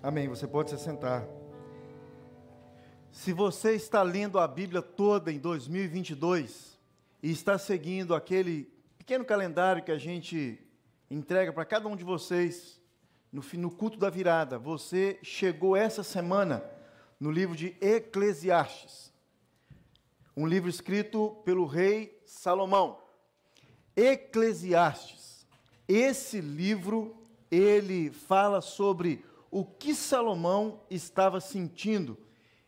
Amém. Você pode se sentar. Se você está lendo a Bíblia toda em 2022 e está seguindo aquele pequeno calendário que a gente entrega para cada um de vocês no, no culto da virada, você chegou essa semana no livro de Eclesiastes, um livro escrito pelo rei Salomão. Eclesiastes. Esse livro ele fala sobre o que Salomão estava sentindo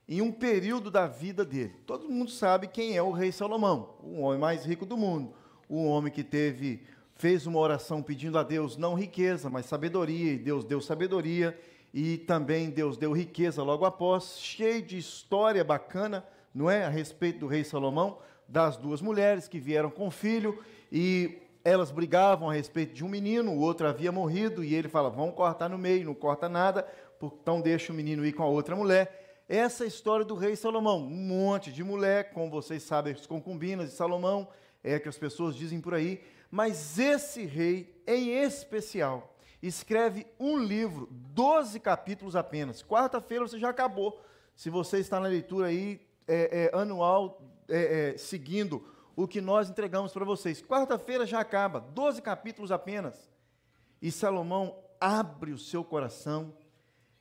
em um período da vida dele. Todo mundo sabe quem é o rei Salomão, o homem mais rico do mundo, o homem que teve fez uma oração pedindo a Deus não riqueza, mas sabedoria, e Deus deu sabedoria, e também Deus deu riqueza logo após, cheio de história bacana, não é, a respeito do rei Salomão, das duas mulheres que vieram com filho e elas brigavam a respeito de um menino, o outro havia morrido, e ele fala: vamos cortar no meio, não corta nada, então deixa o menino ir com a outra mulher. Essa é a história do rei Salomão. Um monte de mulher, como vocês sabem, as concubinas de Salomão, é que as pessoas dizem por aí. Mas esse rei, em especial, escreve um livro, 12 capítulos apenas. Quarta-feira você já acabou. Se você está na leitura aí é, é, anual, é, é seguindo o que nós entregamos para vocês. Quarta-feira já acaba, 12 capítulos apenas. E Salomão abre o seu coração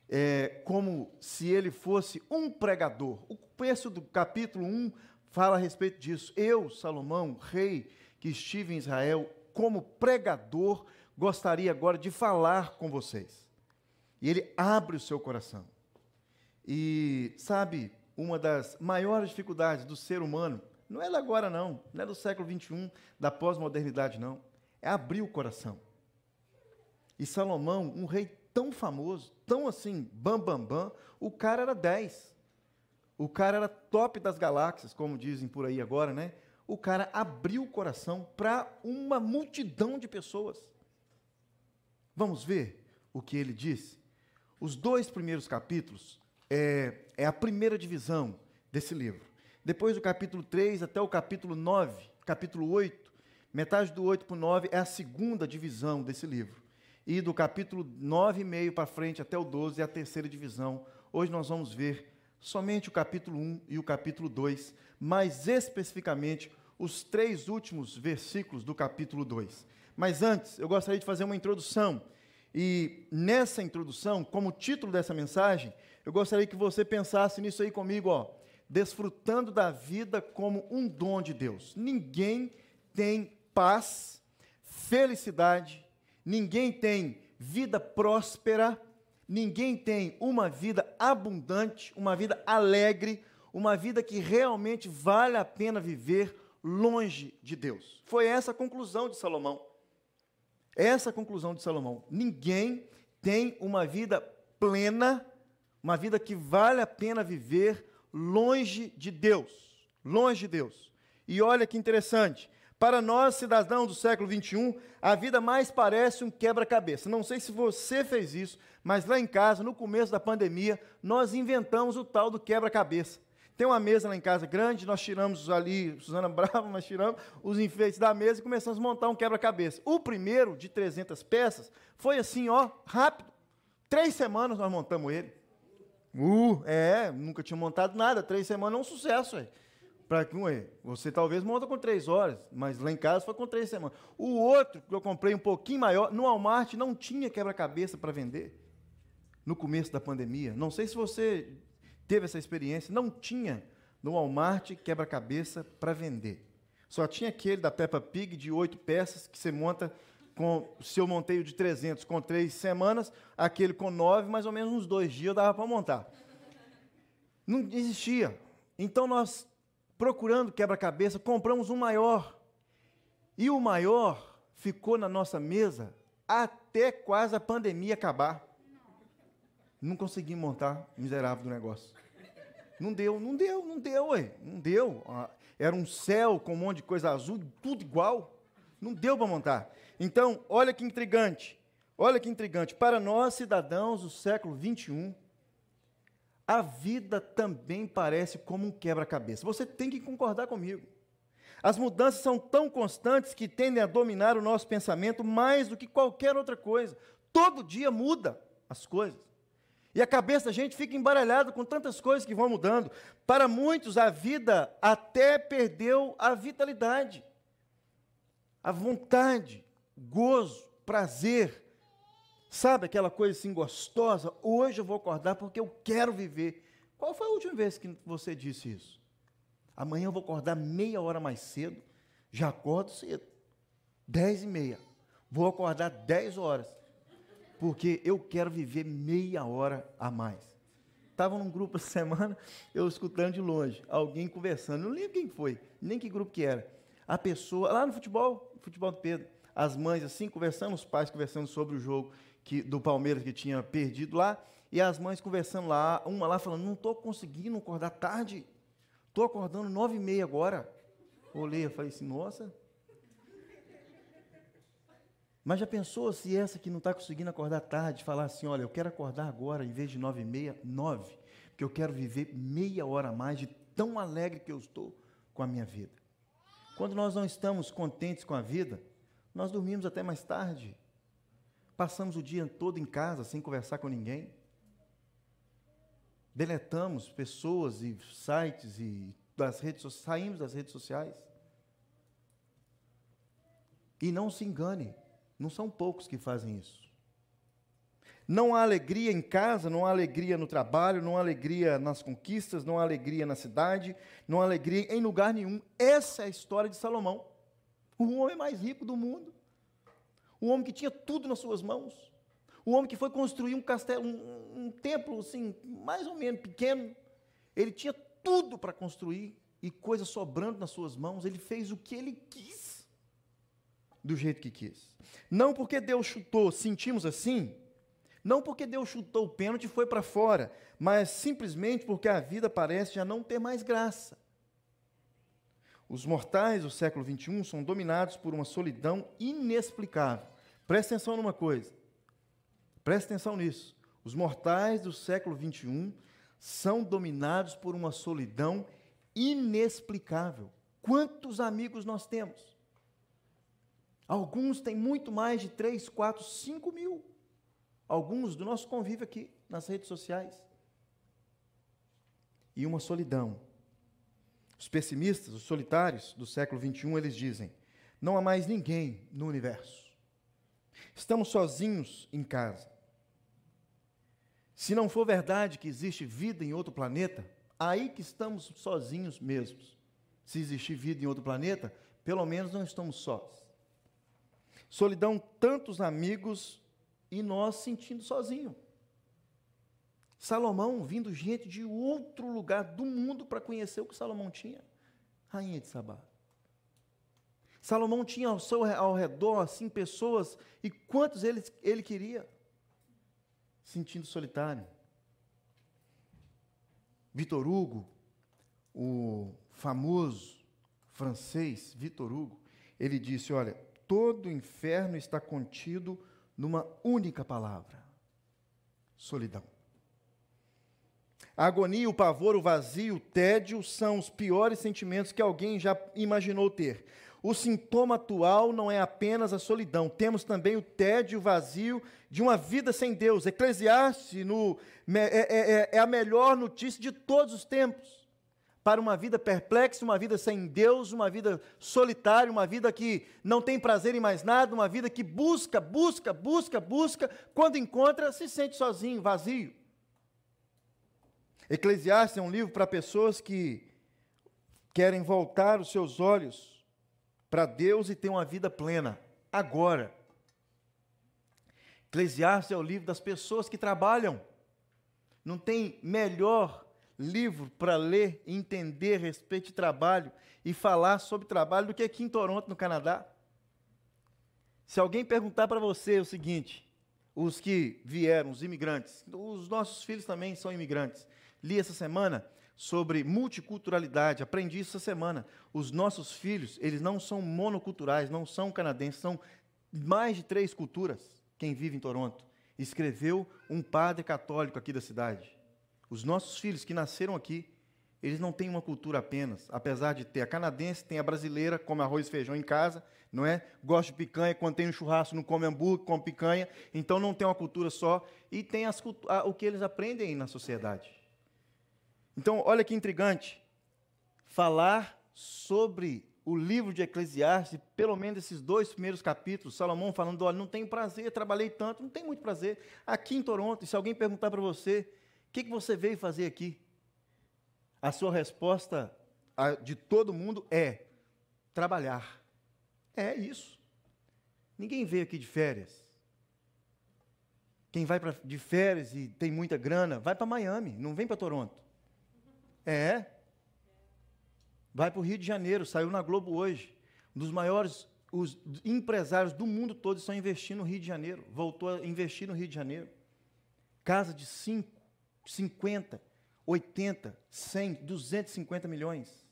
é, como se ele fosse um pregador. O começo do capítulo 1 fala a respeito disso. Eu, Salomão, rei que estive em Israel, como pregador, gostaria agora de falar com vocês. E ele abre o seu coração. E sabe, uma das maiores dificuldades do ser humano não é da agora, não. Não é do século XXI, da pós-modernidade, não. É abrir o coração. E Salomão, um rei tão famoso, tão assim, bam, bam, bam, o cara era 10. O cara era top das galáxias, como dizem por aí agora, né? O cara abriu o coração para uma multidão de pessoas. Vamos ver o que ele disse? Os dois primeiros capítulos é, é a primeira divisão desse livro. Depois do capítulo 3 até o capítulo 9, capítulo 8, metade do 8 para o 9 é a segunda divisão desse livro. E do capítulo 9 e meio para frente até o 12 é a terceira divisão. Hoje nós vamos ver somente o capítulo 1 e o capítulo 2, mais especificamente os três últimos versículos do capítulo 2. Mas antes, eu gostaria de fazer uma introdução. E nessa introdução, como título dessa mensagem, eu gostaria que você pensasse nisso aí comigo, ó desfrutando da vida como um dom de Deus. Ninguém tem paz, felicidade, ninguém tem vida próspera, ninguém tem uma vida abundante, uma vida alegre, uma vida que realmente vale a pena viver longe de Deus. Foi essa a conclusão de Salomão. Essa a conclusão de Salomão. Ninguém tem uma vida plena, uma vida que vale a pena viver longe de Deus. Longe de Deus. E olha que interessante. Para nós, cidadãos do século 21, a vida mais parece um quebra-cabeça. Não sei se você fez isso, mas lá em casa, no começo da pandemia, nós inventamos o tal do quebra-cabeça. Tem uma mesa lá em casa grande, nós tiramos ali, Suzana Brava, nós tiramos os enfeites da mesa e começamos a montar um quebra-cabeça. O primeiro, de 300 peças, foi assim, ó, rápido. Três semanas nós montamos ele. Uh, é, nunca tinha montado nada. Três semanas é um sucesso, aí. Para ué, você talvez monta com três horas, mas lá em casa foi com três semanas. O outro que eu comprei um pouquinho maior, no Walmart não tinha quebra-cabeça para vender. No começo da pandemia. Não sei se você teve essa experiência. Não tinha no Walmart quebra-cabeça para vender. Só tinha aquele da Peppa Pig de oito peças que você monta com o seu monteio de 300 com três semanas, aquele com nove, mais ou menos uns dois dias dava para montar. Não existia. Então nós, procurando quebra-cabeça, compramos um maior. E o maior ficou na nossa mesa até quase a pandemia acabar. Não consegui montar, miserável do negócio. Não deu, não deu, não deu, ué. Não deu. Ah, era um céu com um monte de coisa azul, tudo igual. Não deu para montar. Então, olha que intrigante. Olha que intrigante. Para nós, cidadãos do século 21, a vida também parece como um quebra-cabeça. Você tem que concordar comigo. As mudanças são tão constantes que tendem a dominar o nosso pensamento mais do que qualquer outra coisa. Todo dia muda as coisas. E a cabeça da gente fica embaralhada com tantas coisas que vão mudando. Para muitos, a vida até perdeu a vitalidade, a vontade, gozo, prazer. Sabe aquela coisa assim gostosa? Hoje eu vou acordar porque eu quero viver. Qual foi a última vez que você disse isso? Amanhã eu vou acordar meia hora mais cedo. Já acordo cedo. Dez e meia. Vou acordar dez horas porque eu quero viver meia hora a mais. Estava num grupo essa semana, eu escutando de longe, alguém conversando, não lembro quem foi, nem que grupo que era. A pessoa, lá no futebol, futebol do Pedro, as mães assim conversando, os pais conversando sobre o jogo que, do Palmeiras que tinha perdido lá, e as mães conversando lá, uma lá falando, não estou conseguindo acordar tarde, estou acordando nove e meia agora. Olhei e falei assim, nossa, mas já pensou se essa que não está conseguindo acordar tarde, falar assim, olha, eu quero acordar agora, em vez de nove e meia, nove, porque eu quero viver meia hora a mais de tão alegre que eu estou com a minha vida. Quando nós não estamos contentes com a vida, nós dormimos até mais tarde. Passamos o dia todo em casa sem conversar com ninguém. Deletamos pessoas e sites e das redes saímos das redes sociais. E não se engane, não são poucos que fazem isso. Não há alegria em casa, não há alegria no trabalho, não há alegria nas conquistas, não há alegria na cidade, não há alegria em lugar nenhum. Essa é a história de Salomão, o homem mais rico do mundo, o homem que tinha tudo nas suas mãos, o homem que foi construir um castelo, um, um templo assim, mais ou menos pequeno. Ele tinha tudo para construir e coisa sobrando nas suas mãos. Ele fez o que ele quis, do jeito que quis. Não porque Deus chutou, sentimos assim. Não porque Deus chutou o pênalti e foi para fora, mas simplesmente porque a vida parece já não ter mais graça. Os mortais do século XXI são dominados por uma solidão inexplicável. Presta atenção numa coisa. Presta atenção nisso. Os mortais do século XXI são dominados por uma solidão inexplicável. Quantos amigos nós temos? Alguns têm muito mais de 3, 4, 5 mil. Alguns do nosso convívio aqui nas redes sociais. E uma solidão. Os pessimistas, os solitários do século 21, eles dizem: não há mais ninguém no universo. Estamos sozinhos em casa. Se não for verdade que existe vida em outro planeta, aí que estamos sozinhos mesmos. Se existir vida em outro planeta, pelo menos não estamos sós. Solidão, tantos amigos e nós sentindo sozinho. Salomão vindo gente de outro lugar do mundo para conhecer o que Salomão tinha. Rainha de Sabá. Salomão tinha ao seu ao redor assim pessoas e quantos ele, ele queria sentindo solitário. Vitor Hugo, o famoso francês Vitor Hugo, ele disse: Olha, todo o inferno está contido numa única palavra: solidão. A agonia, o pavor, o vazio, o tédio são os piores sentimentos que alguém já imaginou ter. O sintoma atual não é apenas a solidão, temos também o tédio, vazio de uma vida sem Deus. Eclesiastes no, é, é, é, é a melhor notícia de todos os tempos para uma vida perplexa, uma vida sem Deus, uma vida solitária, uma vida que não tem prazer em mais nada, uma vida que busca, busca, busca, busca, quando encontra, se sente sozinho, vazio. Eclesiastes é um livro para pessoas que querem voltar os seus olhos para Deus e ter uma vida plena, agora. Eclesiastes é o livro das pessoas que trabalham. Não tem melhor livro para ler, entender a respeito de trabalho e falar sobre trabalho do que aqui em Toronto, no Canadá. Se alguém perguntar para você o seguinte, os que vieram, os imigrantes, os nossos filhos também são imigrantes. Li essa semana sobre multiculturalidade, aprendi isso essa semana. Os nossos filhos, eles não são monoculturais, não são canadenses, são mais de três culturas. Quem vive em Toronto escreveu um padre católico aqui da cidade. Os nossos filhos que nasceram aqui Eles não têm uma cultura apenas, apesar de ter a canadense, tem a brasileira, come arroz e feijão em casa, não é? Gosta de picanha, quando tem um churrasco não come hambúrguer, come picanha, então não tem uma cultura só, e tem as, o que eles aprendem na sociedade. Então, olha que intrigante, falar sobre o livro de Eclesiastes, pelo menos esses dois primeiros capítulos, Salomão falando, olha, não tenho prazer, trabalhei tanto, não tem muito prazer. Aqui em Toronto, se alguém perguntar para você, o que, que você veio fazer aqui? A sua resposta de todo mundo é trabalhar. É isso. Ninguém veio aqui de férias. Quem vai pra, de férias e tem muita grana, vai para Miami, não vem para Toronto. É. Vai para o Rio de Janeiro, saiu na Globo hoje. Um dos maiores os empresários do mundo todo estão investindo no Rio de Janeiro. Voltou a investir no Rio de Janeiro. Casa de 5, 50, 80, 100, 250 milhões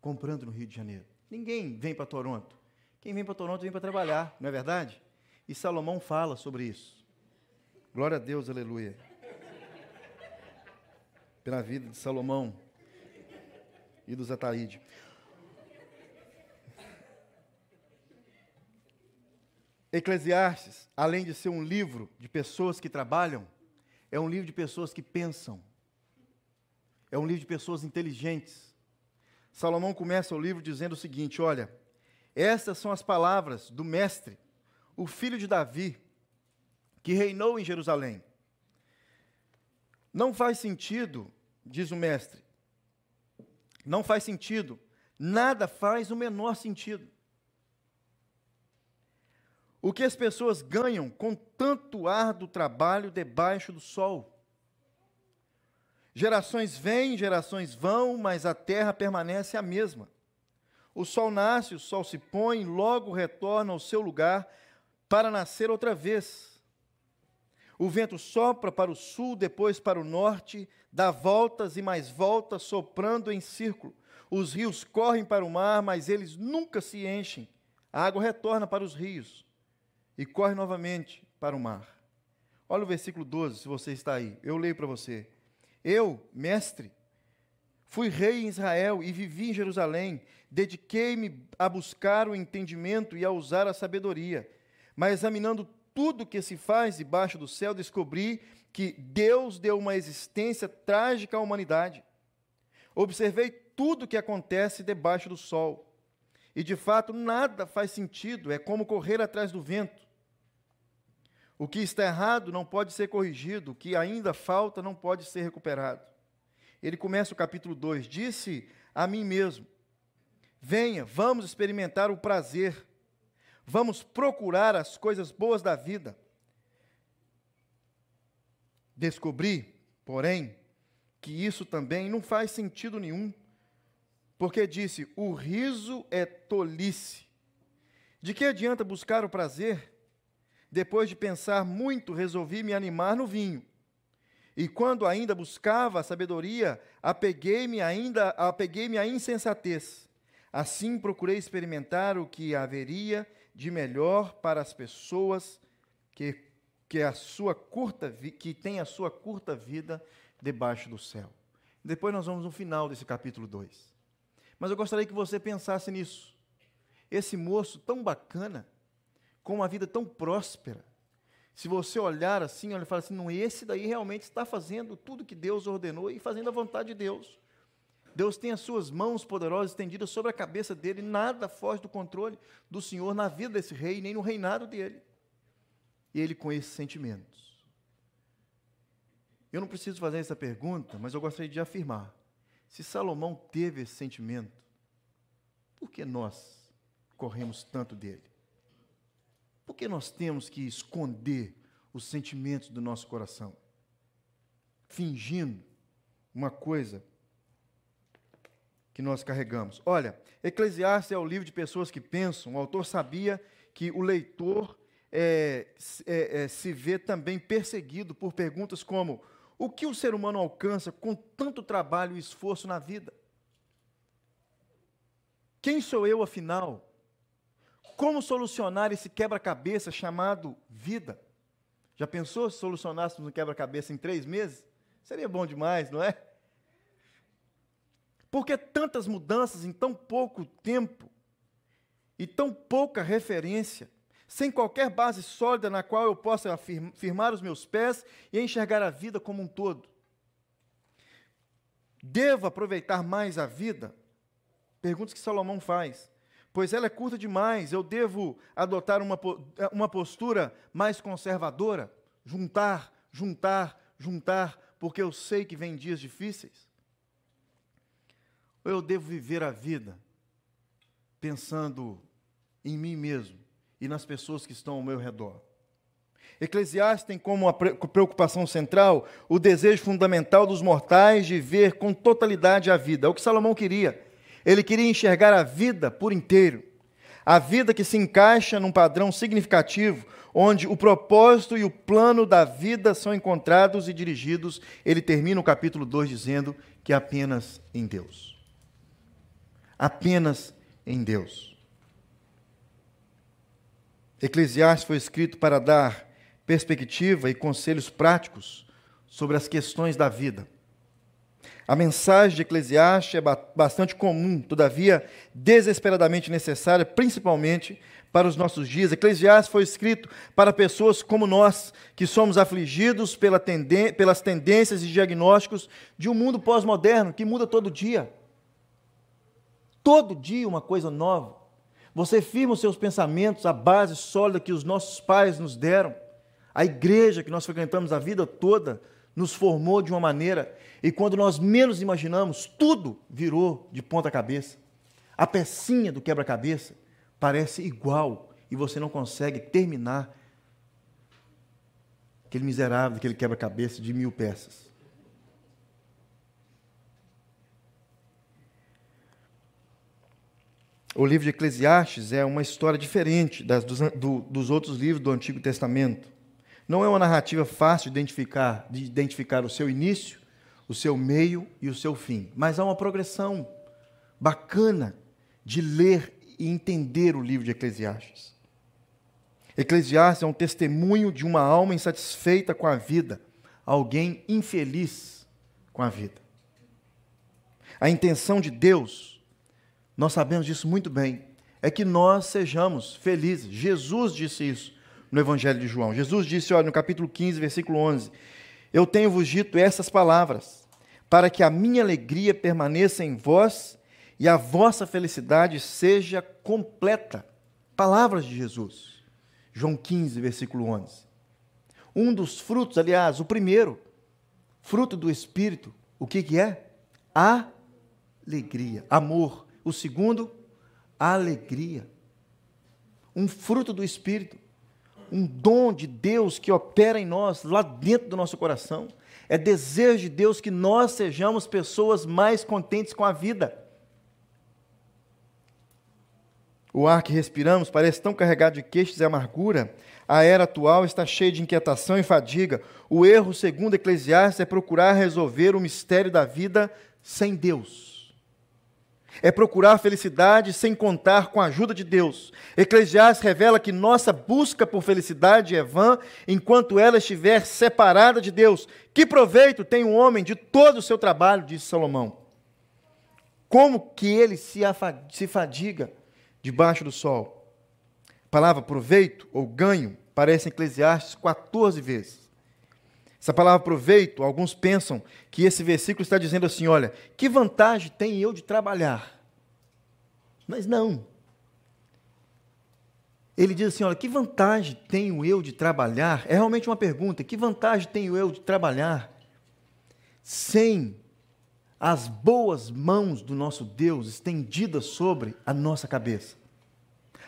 comprando no Rio de Janeiro. Ninguém vem para Toronto. Quem vem para Toronto vem para trabalhar, não é verdade? E Salomão fala sobre isso. Glória a Deus, aleluia. Pela vida de Salomão e dos Ataíde. Eclesiastes, além de ser um livro de pessoas que trabalham, é um livro de pessoas que pensam. É um livro de pessoas inteligentes. Salomão começa o livro dizendo o seguinte: Olha, essas são as palavras do mestre, o filho de Davi, que reinou em Jerusalém. Não faz sentido, diz o mestre, não faz sentido, nada faz o menor sentido. O que as pessoas ganham com tanto árduo trabalho debaixo do sol? Gerações vêm, gerações vão, mas a terra permanece a mesma. O sol nasce, o sol se põe, logo retorna ao seu lugar para nascer outra vez. O vento sopra para o sul, depois para o norte, dá voltas e mais voltas, soprando em círculo. Os rios correm para o mar, mas eles nunca se enchem. A água retorna para os rios e corre novamente para o mar. Olha o versículo 12, se você está aí. Eu leio para você. Eu, mestre, fui rei em Israel e vivi em Jerusalém. Dediquei-me a buscar o entendimento e a usar a sabedoria. Mas examinando tudo que se faz debaixo do céu, descobri que Deus deu uma existência trágica à humanidade. Observei tudo o que acontece debaixo do sol. E de fato, nada faz sentido, é como correr atrás do vento. O que está errado não pode ser corrigido, o que ainda falta não pode ser recuperado. Ele começa o capítulo 2: Disse a mim mesmo: Venha, vamos experimentar o prazer Vamos procurar as coisas boas da vida. Descobri, porém, que isso também não faz sentido nenhum, porque disse: o riso é tolice. De que adianta buscar o prazer? Depois de pensar muito, resolvi me animar no vinho. E quando ainda buscava a sabedoria, apeguei-me ainda, apeguei-me à insensatez. Assim procurei experimentar o que haveria de melhor para as pessoas que, que, a sua curta, que têm a sua curta vida debaixo do céu. Depois nós vamos no final desse capítulo 2. Mas eu gostaria que você pensasse nisso. Esse moço tão bacana, com uma vida tão próspera, se você olhar assim, olha e fala assim, não, esse daí realmente está fazendo tudo que Deus ordenou e fazendo a vontade de Deus. Deus tem as suas mãos poderosas estendidas sobre a cabeça dele, nada foge do controle do Senhor na vida desse rei, nem no reinado dele. E ele com esses sentimentos. Eu não preciso fazer essa pergunta, mas eu gostaria de afirmar: se Salomão teve esse sentimento, por que nós corremos tanto dele? Por que nós temos que esconder os sentimentos do nosso coração? Fingindo uma coisa que nós carregamos. Olha, Eclesiastes é o livro de pessoas que pensam. O autor sabia que o leitor é, é, é, se vê também perseguido por perguntas como: o que o ser humano alcança com tanto trabalho e esforço na vida? Quem sou eu, afinal? Como solucionar esse quebra-cabeça chamado vida? Já pensou se solucionássemos um quebra-cabeça em três meses? Seria bom demais, não é? Por que tantas mudanças em tão pouco tempo e tão pouca referência, sem qualquer base sólida na qual eu possa firmar os meus pés e enxergar a vida como um todo? Devo aproveitar mais a vida? Perguntas que Salomão faz. Pois ela é curta demais, eu devo adotar uma, uma postura mais conservadora? Juntar, juntar, juntar, porque eu sei que vem dias difíceis? Ou eu devo viver a vida pensando em mim mesmo e nas pessoas que estão ao meu redor? Eclesiastes tem como preocupação central o desejo fundamental dos mortais de ver com totalidade a vida. É o que Salomão queria. Ele queria enxergar a vida por inteiro. A vida que se encaixa num padrão significativo, onde o propósito e o plano da vida são encontrados e dirigidos. Ele termina o capítulo 2 dizendo que é apenas em Deus. Apenas em Deus. Eclesiastes foi escrito para dar perspectiva e conselhos práticos sobre as questões da vida. A mensagem de Eclesiastes é bastante comum, todavia desesperadamente necessária, principalmente para os nossos dias. Eclesiastes foi escrito para pessoas como nós, que somos afligidos pelas tendências e diagnósticos de um mundo pós-moderno que muda todo dia. Todo dia uma coisa nova. Você firma os seus pensamentos, a base sólida que os nossos pais nos deram a igreja que nós frequentamos a vida toda nos formou de uma maneira e quando nós menos imaginamos, tudo virou de ponta cabeça. A pecinha do quebra-cabeça parece igual e você não consegue terminar aquele miserável, aquele quebra-cabeça de mil peças. O livro de Eclesiastes é uma história diferente das, dos, do, dos outros livros do Antigo Testamento. Não é uma narrativa fácil de identificar, de identificar o seu início, o seu meio e o seu fim, mas há uma progressão bacana de ler e entender o livro de Eclesiastes. Eclesiastes é um testemunho de uma alma insatisfeita com a vida, alguém infeliz com a vida. A intenção de Deus, nós sabemos disso muito bem, é que nós sejamos felizes. Jesus disse isso no Evangelho de João. Jesus disse, olha, no capítulo 15, versículo 11: Eu tenho-vos dito essas palavras, para que a minha alegria permaneça em vós e a vossa felicidade seja completa. Palavras de Jesus. João 15, versículo 11. Um dos frutos, aliás, o primeiro, fruto do Espírito, o que, que é? Alegria, amor. O segundo, alegria. Um fruto do Espírito um dom de Deus que opera em nós, lá dentro do nosso coração. É desejo de Deus que nós sejamos pessoas mais contentes com a vida. O ar que respiramos parece tão carregado de queixas e amargura. A era atual está cheia de inquietação e fadiga. O erro, segundo Eclesiastes, é procurar resolver o mistério da vida sem Deus é procurar felicidade sem contar com a ajuda de Deus. Eclesiastes revela que nossa busca por felicidade é vã enquanto ela estiver separada de Deus. Que proveito tem um homem de todo o seu trabalho, disse Salomão. Como que ele se fadiga debaixo do sol? A palavra proveito ou ganho aparece em Eclesiastes 14 vezes. Essa palavra proveito, alguns pensam que esse versículo está dizendo assim: olha, que vantagem tem eu de trabalhar? Mas não. Ele diz assim: olha, que vantagem tenho eu de trabalhar? É realmente uma pergunta: que vantagem tenho eu de trabalhar sem as boas mãos do nosso Deus estendidas sobre a nossa cabeça?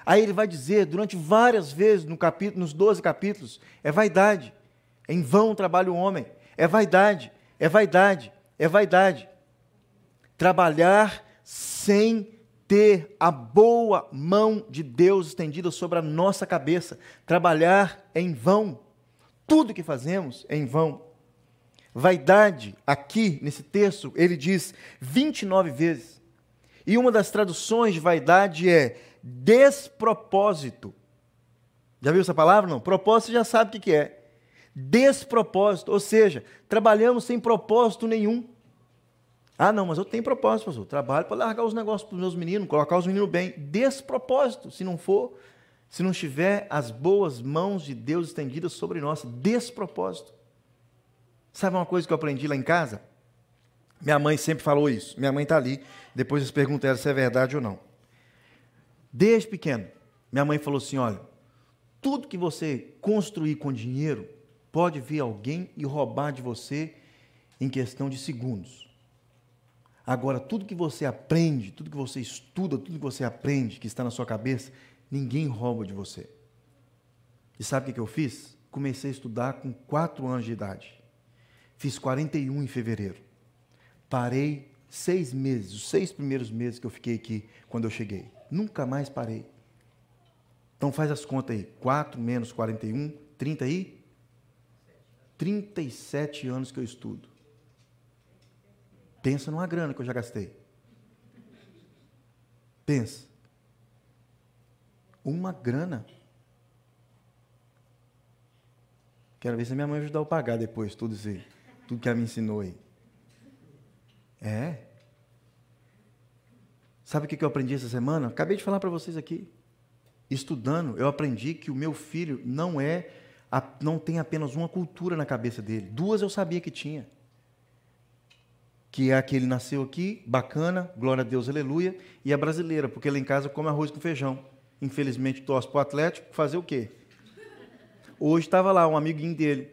Aí ele vai dizer durante várias vezes no capítulo, nos 12 capítulos: é vaidade. Em vão trabalha o homem. É vaidade, é vaidade, é vaidade. Trabalhar sem ter a boa mão de Deus estendida sobre a nossa cabeça. Trabalhar é em vão. Tudo que fazemos é em vão. Vaidade, aqui nesse texto, ele diz 29 vezes. E uma das traduções de vaidade é despropósito. Já viu essa palavra? Não. Propósito já sabe o que é despropósito, ou seja, trabalhamos sem propósito nenhum. Ah, não, mas eu tenho propósito, pastor. Trabalho para largar os negócios para os meus meninos, colocar os meninos bem. Despropósito, se não for, se não tiver as boas mãos de Deus estendidas sobre nós. Despropósito. Sabe uma coisa que eu aprendi lá em casa? Minha mãe sempre falou isso. Minha mãe está ali. Depois eles perguntam se é verdade ou não. Desde pequeno, minha mãe falou assim: olha, tudo que você construir com dinheiro, pode vir alguém e roubar de você em questão de segundos. Agora, tudo que você aprende, tudo que você estuda, tudo que você aprende, que está na sua cabeça, ninguém rouba de você. E sabe o que eu fiz? Comecei a estudar com 4 anos de idade. Fiz 41 em fevereiro. Parei seis meses, os seis primeiros meses que eu fiquei aqui quando eu cheguei. Nunca mais parei. Então faz as contas aí. 4 menos 41, 30 aí? 37 anos que eu estudo. Pensa numa grana que eu já gastei. Pensa. Uma grana. Quero ver se a minha mãe ajudar a pagar depois tudo isso aí, tudo que ela me ensinou aí. É. Sabe o que eu aprendi essa semana? Acabei de falar para vocês aqui. Estudando, eu aprendi que o meu filho não é, não tem apenas uma cultura na cabeça dele. Duas eu sabia que tinha. Que é a que ele nasceu aqui, bacana, glória a Deus, aleluia, e a brasileira, porque lá em casa come arroz com feijão. Infelizmente, torce para o Atlético, fazer o quê? Hoje estava lá um amiguinho dele,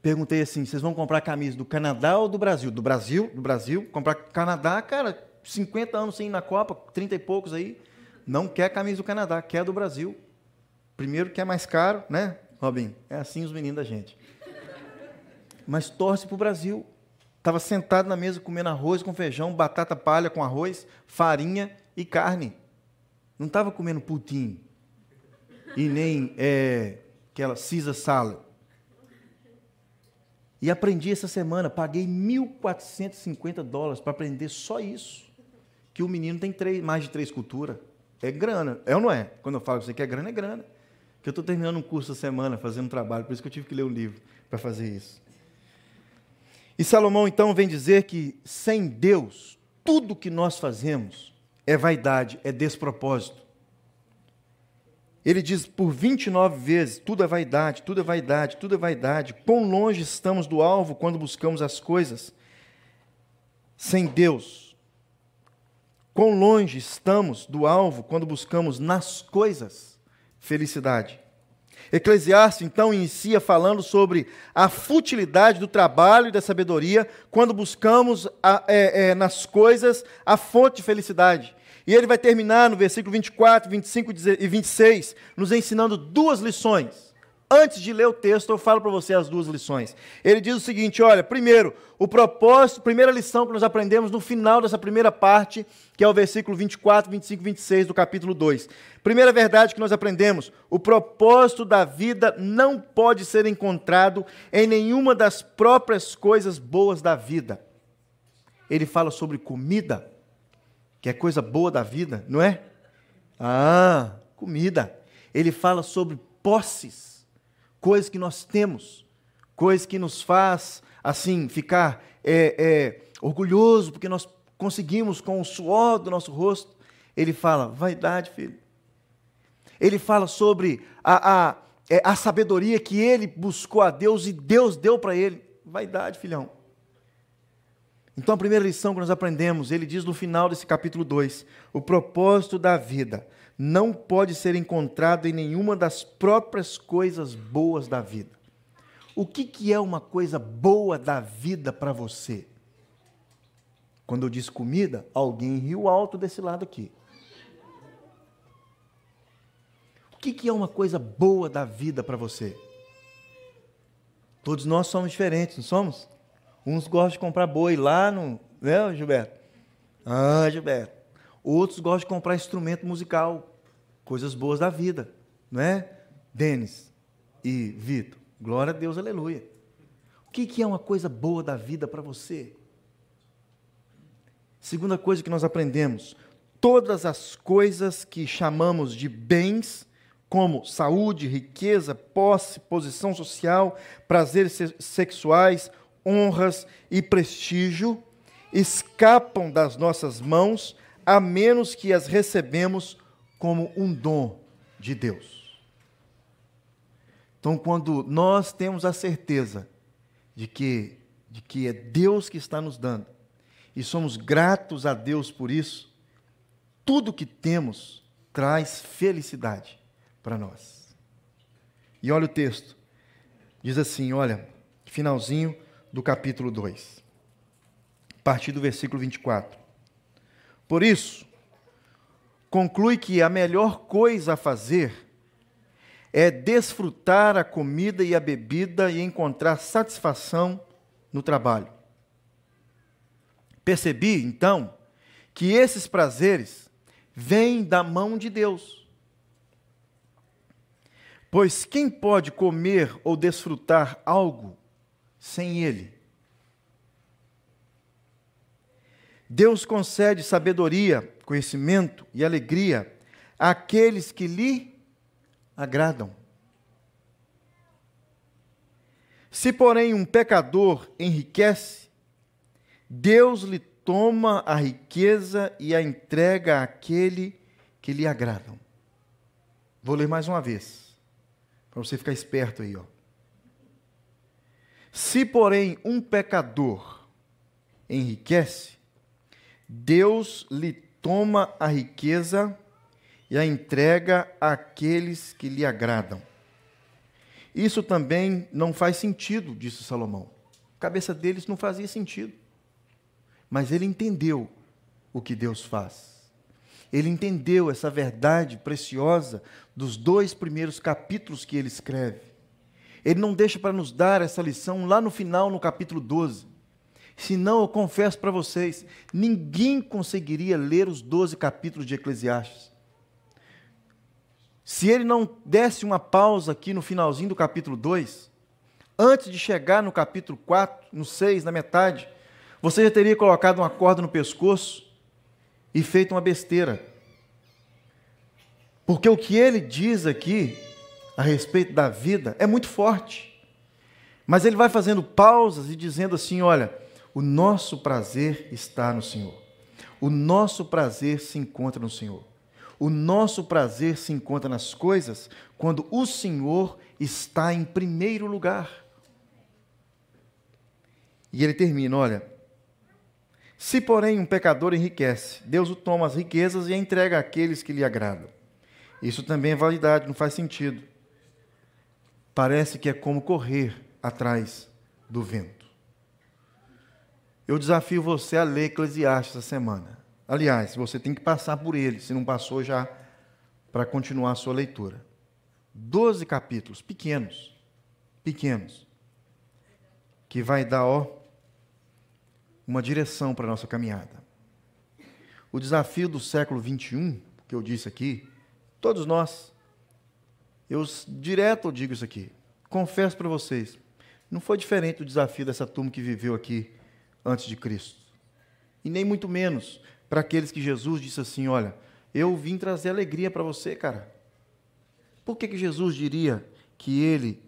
perguntei assim: vocês vão comprar camisa do Canadá ou do Brasil? Do Brasil, do Brasil. Comprar Canadá, cara, 50 anos sem ir na Copa, 30 e poucos aí. Não quer camisa do Canadá, quer do Brasil. Primeiro que é mais caro, né, Robin? É assim os meninos da gente. Mas torce para o Brasil. Estava sentado na mesa comendo arroz com feijão, batata palha com arroz, farinha e carne. Não estava comendo pudim e nem é, aquela Caesar salad. E aprendi essa semana, paguei 1.450 dólares para aprender só isso. Que o menino tem três, mais de três culturas. É grana. É ou não é? Quando eu falo que você quer grana, é grana. Que eu estou terminando um curso essa semana, fazendo um trabalho, por isso que eu tive que ler um livro para fazer isso. E Salomão então vem dizer que sem Deus, tudo que nós fazemos é vaidade, é despropósito. Ele diz por 29 vezes: tudo é vaidade, tudo é vaidade, tudo é vaidade. Quão longe estamos do alvo quando buscamos as coisas sem Deus? Quão longe estamos do alvo quando buscamos nas coisas felicidade? Eclesiastes, então, inicia falando sobre a futilidade do trabalho e da sabedoria quando buscamos a, é, é, nas coisas a fonte de felicidade. E ele vai terminar no versículo 24, 25 e 26, nos ensinando duas lições. Antes de ler o texto, eu falo para você as duas lições. Ele diz o seguinte: olha, primeiro, o propósito, primeira lição que nós aprendemos no final dessa primeira parte, que é o versículo 24, 25 e 26 do capítulo 2. Primeira verdade que nós aprendemos: o propósito da vida não pode ser encontrado em nenhuma das próprias coisas boas da vida. Ele fala sobre comida, que é coisa boa da vida, não é? Ah, comida. Ele fala sobre posses, coisas que nós temos, coisas que nos faz assim ficar é, é, orgulhoso porque nós conseguimos com o suor do nosso rosto. Ele fala vaidade, filho. Ele fala sobre a, a, é, a sabedoria que ele buscou a Deus e Deus deu para ele. Vaidade, filhão. Então, a primeira lição que nós aprendemos, ele diz no final desse capítulo 2: o propósito da vida não pode ser encontrado em nenhuma das próprias coisas boas da vida. O que, que é uma coisa boa da vida para você? Quando eu disse comida, alguém riu alto desse lado aqui. O que, que é uma coisa boa da vida para você? Todos nós somos diferentes, não somos? Uns gostam de comprar boi lá no. Né, Gilberto? Ah, Gilberto. Outros gostam de comprar instrumento musical. Coisas boas da vida. Não é? Denis e Vitor. Glória a Deus, aleluia. O que, que é uma coisa boa da vida para você? Segunda coisa que nós aprendemos: todas as coisas que chamamos de bens, como saúde, riqueza, posse, posição social, prazeres sexuais honras e prestígio, escapam das nossas mãos a menos que as recebemos como um dom de Deus. Então, quando nós temos a certeza de que, de que é Deus que está nos dando, e somos gratos a Deus por isso, tudo que temos traz felicidade para nós. E olha o texto. Diz assim, olha, finalzinho do capítulo 2. A partir do versículo 24. Por isso, conclui que a melhor coisa a fazer é desfrutar a comida e a bebida e encontrar satisfação no trabalho. Percebi, então, que esses prazeres vêm da mão de Deus. Pois quem pode comer ou desfrutar algo sem Ele? Deus concede sabedoria, conhecimento e alegria àqueles que lhe agradam. Se, porém, um pecador enriquece, Deus lhe toma a riqueza e a entrega àquele que lhe agradam. Vou ler mais uma vez, para você ficar esperto aí. Ó. Se, porém, um pecador enriquece, Deus lhe toma a riqueza e a entrega àqueles que lhe agradam. Isso também não faz sentido, disse Salomão. A cabeça deles não fazia sentido. Mas ele entendeu o que Deus faz. Ele entendeu essa verdade preciosa dos dois primeiros capítulos que ele escreve. Ele não deixa para nos dar essa lição lá no final, no capítulo 12. Senão, eu confesso para vocês, ninguém conseguiria ler os 12 capítulos de Eclesiastes. Se ele não desse uma pausa aqui no finalzinho do capítulo 2, antes de chegar no capítulo 4, no 6, na metade, você já teria colocado uma corda no pescoço e feito uma besteira. Porque o que ele diz aqui a respeito da vida é muito forte. Mas ele vai fazendo pausas e dizendo assim: olha, o nosso prazer está no Senhor. O nosso prazer se encontra no Senhor. O nosso prazer se encontra nas coisas quando o Senhor está em primeiro lugar. E ele termina: olha, se, porém, um pecador enriquece, Deus o toma as riquezas e a entrega àqueles que lhe agradam. Isso também é validade, não faz sentido. Parece que é como correr atrás do vento. Eu desafio você a ler Eclesiastes essa semana. Aliás, você tem que passar por ele, se não passou já, para continuar a sua leitura. Doze capítulos, pequenos, pequenos, que vai dar, ó, uma direção para a nossa caminhada. O desafio do século 21, que eu disse aqui, todos nós, eu direto digo isso aqui, confesso para vocês, não foi diferente do desafio dessa turma que viveu aqui antes de Cristo. E nem muito menos para aqueles que Jesus disse assim: Olha, eu vim trazer alegria para você, cara. Por que, que Jesus diria que ele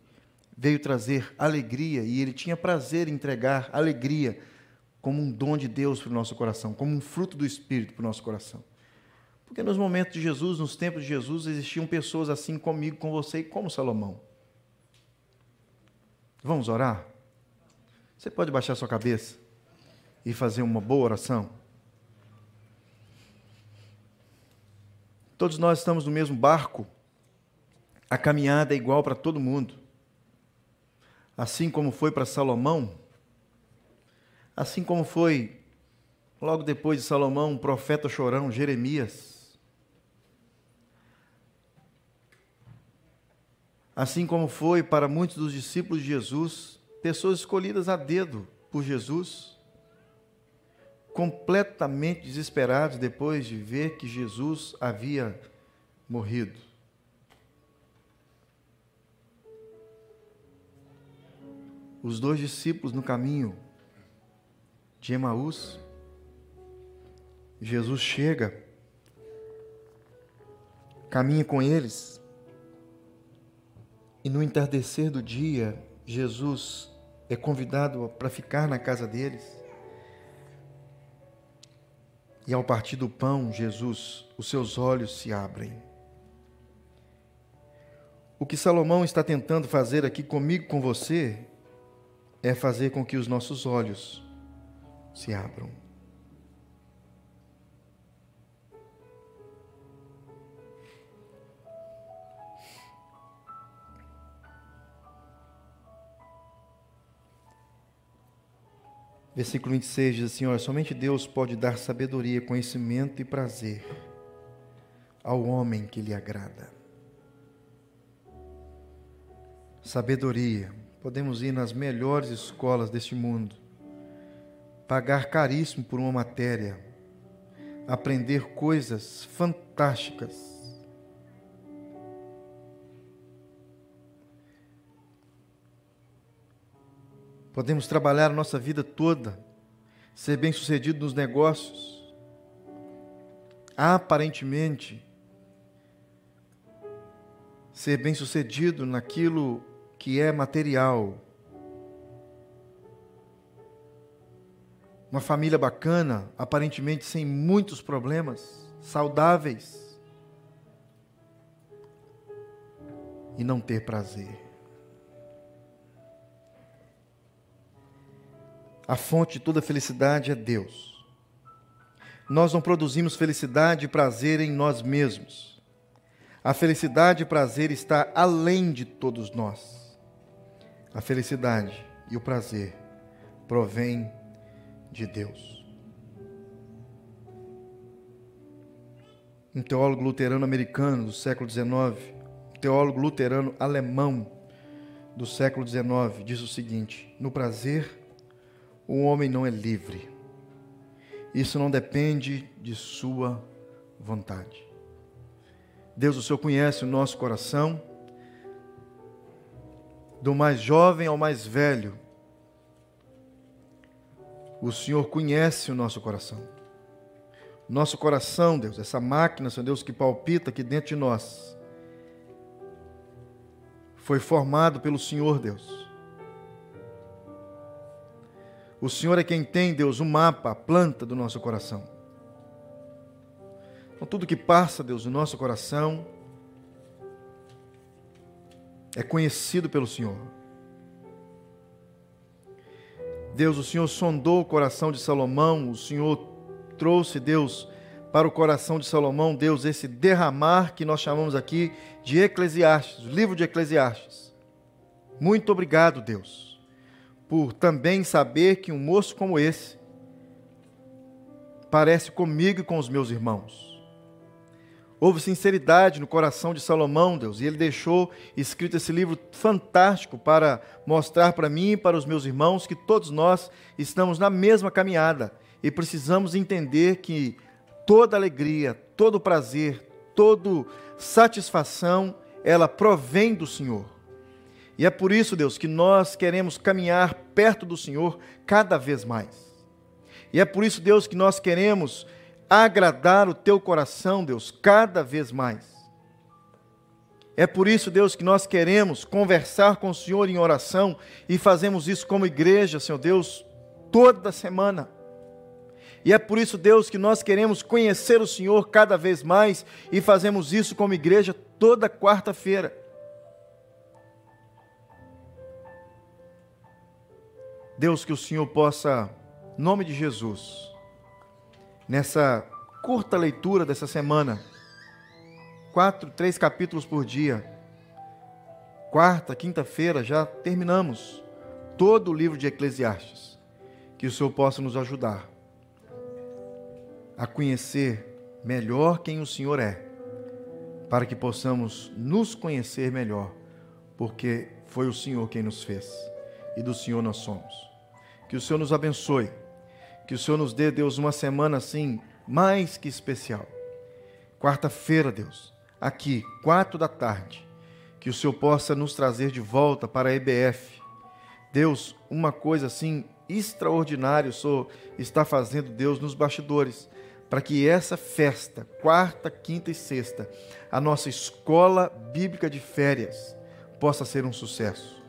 veio trazer alegria e ele tinha prazer em entregar alegria como um dom de Deus para o nosso coração, como um fruto do Espírito para o nosso coração. Porque nos momentos de Jesus, nos tempos de Jesus, existiam pessoas assim comigo, com você e como Salomão. Vamos orar? Você pode baixar sua cabeça e fazer uma boa oração? Todos nós estamos no mesmo barco. A caminhada é igual para todo mundo. Assim como foi para Salomão, Assim como foi logo depois de Salomão, um profeta chorão, Jeremias. Assim como foi para muitos dos discípulos de Jesus, pessoas escolhidas a dedo por Jesus, completamente desesperados depois de ver que Jesus havia morrido. Os dois discípulos no caminho de Emaús, Jesus chega, caminha com eles, e no entardecer do dia, Jesus é convidado para ficar na casa deles. E ao partir do pão, Jesus, os seus olhos se abrem. O que Salomão está tentando fazer aqui comigo, com você, é fazer com que os nossos olhos se abram. Versículo 26 diz assim: Olha, somente Deus pode dar sabedoria, conhecimento e prazer ao homem que lhe agrada. Sabedoria. Podemos ir nas melhores escolas deste mundo, pagar caríssimo por uma matéria, aprender coisas fantásticas. Podemos trabalhar a nossa vida toda, ser bem-sucedido nos negócios. Aparentemente, ser bem-sucedido naquilo que é material. Uma família bacana, aparentemente sem muitos problemas, saudáveis. E não ter prazer. A fonte de toda felicidade é Deus. Nós não produzimos felicidade e prazer em nós mesmos. A felicidade e prazer está além de todos nós. A felicidade e o prazer provém de Deus. Um teólogo luterano americano do século XIX, um teólogo luterano alemão do século XIX, diz o seguinte: no prazer o homem não é livre. Isso não depende de sua vontade. Deus, o Senhor conhece o nosso coração, do mais jovem ao mais velho. O Senhor conhece o nosso coração. Nosso coração, Deus, essa máquina, Senhor Deus, que palpita aqui dentro de nós, foi formado pelo Senhor, Deus o Senhor é quem tem, Deus, o mapa, a planta do nosso coração. Então, tudo que passa, Deus, no nosso coração é conhecido pelo Senhor. Deus, o Senhor sondou o coração de Salomão, o Senhor trouxe, Deus, para o coração de Salomão, Deus, esse derramar que nós chamamos aqui de Eclesiastes, livro de Eclesiastes. Muito obrigado, Deus por também saber que um moço como esse parece comigo e com os meus irmãos. Houve sinceridade no coração de Salomão, Deus, e ele deixou escrito esse livro fantástico para mostrar para mim e para os meus irmãos que todos nós estamos na mesma caminhada e precisamos entender que toda alegria, todo prazer, toda satisfação, ela provém do Senhor. E é por isso, Deus, que nós queremos caminhar perto do Senhor cada vez mais. E é por isso, Deus, que nós queremos agradar o teu coração, Deus, cada vez mais. É por isso, Deus, que nós queremos conversar com o Senhor em oração e fazemos isso como igreja, Senhor Deus, toda semana. E é por isso, Deus, que nós queremos conhecer o Senhor cada vez mais e fazemos isso como igreja toda quarta-feira. Deus, que o Senhor possa, em nome de Jesus, nessa curta leitura dessa semana, quatro, três capítulos por dia, quarta, quinta-feira, já terminamos todo o livro de Eclesiastes. Que o Senhor possa nos ajudar a conhecer melhor quem o Senhor é, para que possamos nos conhecer melhor, porque foi o Senhor quem nos fez e do Senhor nós somos. Que o Senhor nos abençoe. Que o Senhor nos dê, Deus, uma semana assim mais que especial. Quarta-feira, Deus, aqui, quatro da tarde, que o Senhor possa nos trazer de volta para a EBF. Deus, uma coisa assim extraordinária o Senhor está fazendo, Deus, nos bastidores, para que essa festa, quarta, quinta e sexta, a nossa escola bíblica de férias, possa ser um sucesso.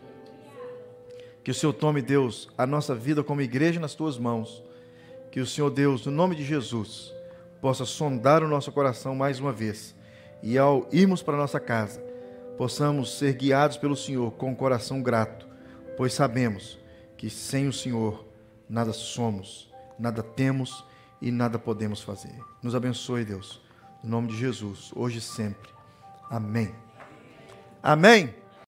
Que o Senhor tome, Deus, a nossa vida como igreja nas tuas mãos. Que o Senhor, Deus, no nome de Jesus, possa sondar o nosso coração mais uma vez e ao irmos para nossa casa, possamos ser guiados pelo Senhor com o coração grato, pois sabemos que sem o Senhor nada somos, nada temos e nada podemos fazer. Nos abençoe, Deus, em nome de Jesus, hoje e sempre. Amém. Amém.